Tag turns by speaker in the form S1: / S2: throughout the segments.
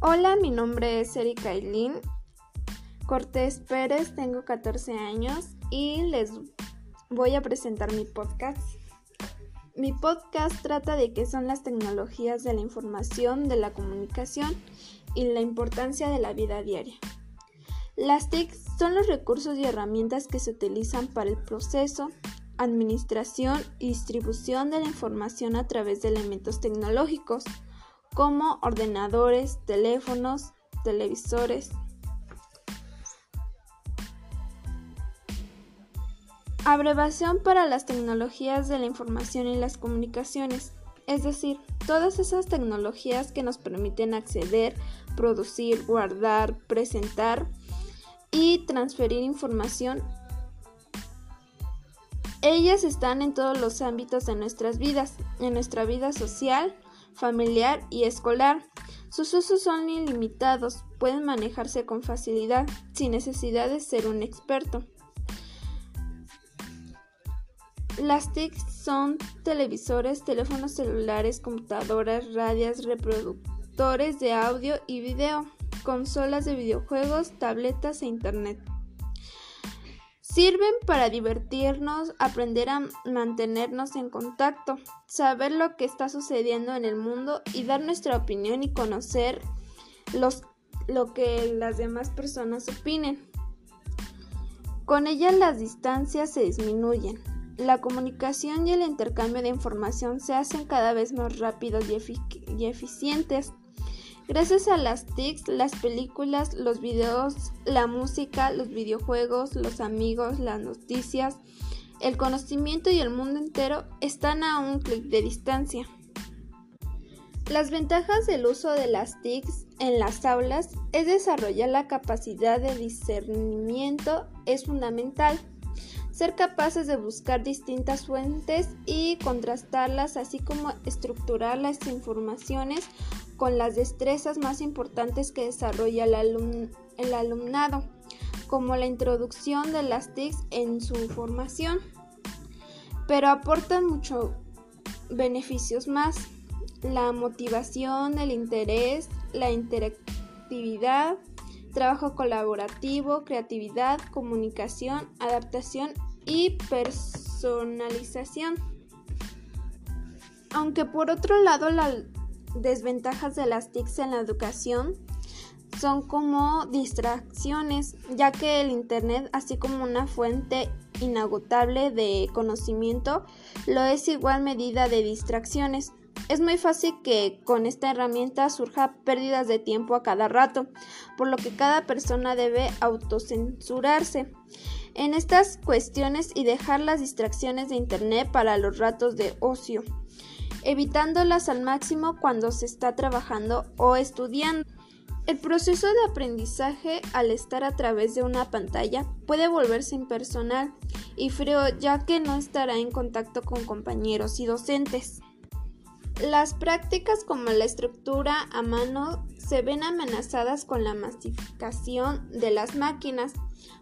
S1: Hola, mi nombre es Erika Ailín Cortés Pérez, tengo 14 años y les voy a presentar mi podcast. Mi podcast trata de qué son las tecnologías de la información, de la comunicación y la importancia de la vida diaria. Las TIC son los recursos y herramientas que se utilizan para el proceso, administración y distribución de la información a través de elementos tecnológicos como ordenadores, teléfonos, televisores. Abreviación para las tecnologías de la información y las comunicaciones, es decir, todas esas tecnologías que nos permiten acceder, producir, guardar, presentar y transferir información. Ellas están en todos los ámbitos de nuestras vidas, en nuestra vida social, familiar y escolar. Sus usos son ilimitados, pueden manejarse con facilidad, sin necesidad de ser un experto. Las TIC son televisores, teléfonos celulares, computadoras, radios, reproductores de audio y video, consolas de videojuegos, tabletas e internet. Sirven para divertirnos, aprender a mantenernos en contacto, saber lo que está sucediendo en el mundo y dar nuestra opinión y conocer lo que las demás personas opinen. Con ellas las distancias se disminuyen. La comunicación y el intercambio de información se hacen cada vez más rápidos y eficientes. Gracias a las TICs, las películas, los videos, la música, los videojuegos, los amigos, las noticias, el conocimiento y el mundo entero están a un clic de distancia. Las ventajas del uso de las TICs en las aulas es desarrollar la capacidad de discernimiento es fundamental. Ser capaces de buscar distintas fuentes y contrastarlas, así como estructurar las informaciones con las destrezas más importantes que desarrolla el, alumnado, como la introducción de las TICs en su formación, pero aportan muchos beneficios más, la motivación, el interés, la interactividad, trabajo colaborativo, creatividad, comunicación, adaptación y personalización. Aunque por otro lado la desventajas de las TICs en la educación son como distracciones, ya que el Internet, así como una fuente inagotable de conocimiento, lo es igual medida de distracciones. Es muy fácil que con esta herramienta surja pérdidas de tiempo a cada rato, por lo que cada persona debe autocensurarse en estas cuestiones y dejar las distracciones de Internet para los ratos de ocio evitándolas al máximo cuando se está trabajando o estudiando. El proceso de aprendizaje al estar a través de una pantalla puede volverse impersonal y frío ya que no estará en contacto con compañeros y docentes. Las prácticas como la estructura a mano se ven amenazadas con la masificación de las máquinas.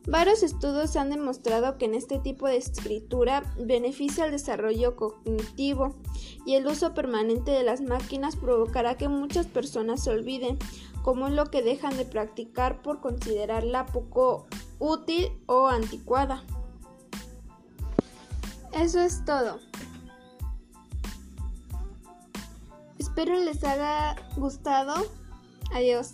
S1: Varios estudios han demostrado que en este tipo de escritura beneficia el desarrollo cognitivo y el uso permanente de las máquinas provocará que muchas personas se olviden, como es lo que dejan de practicar por considerarla poco útil o anticuada. Eso es todo. Espero les haya gustado. Adiós.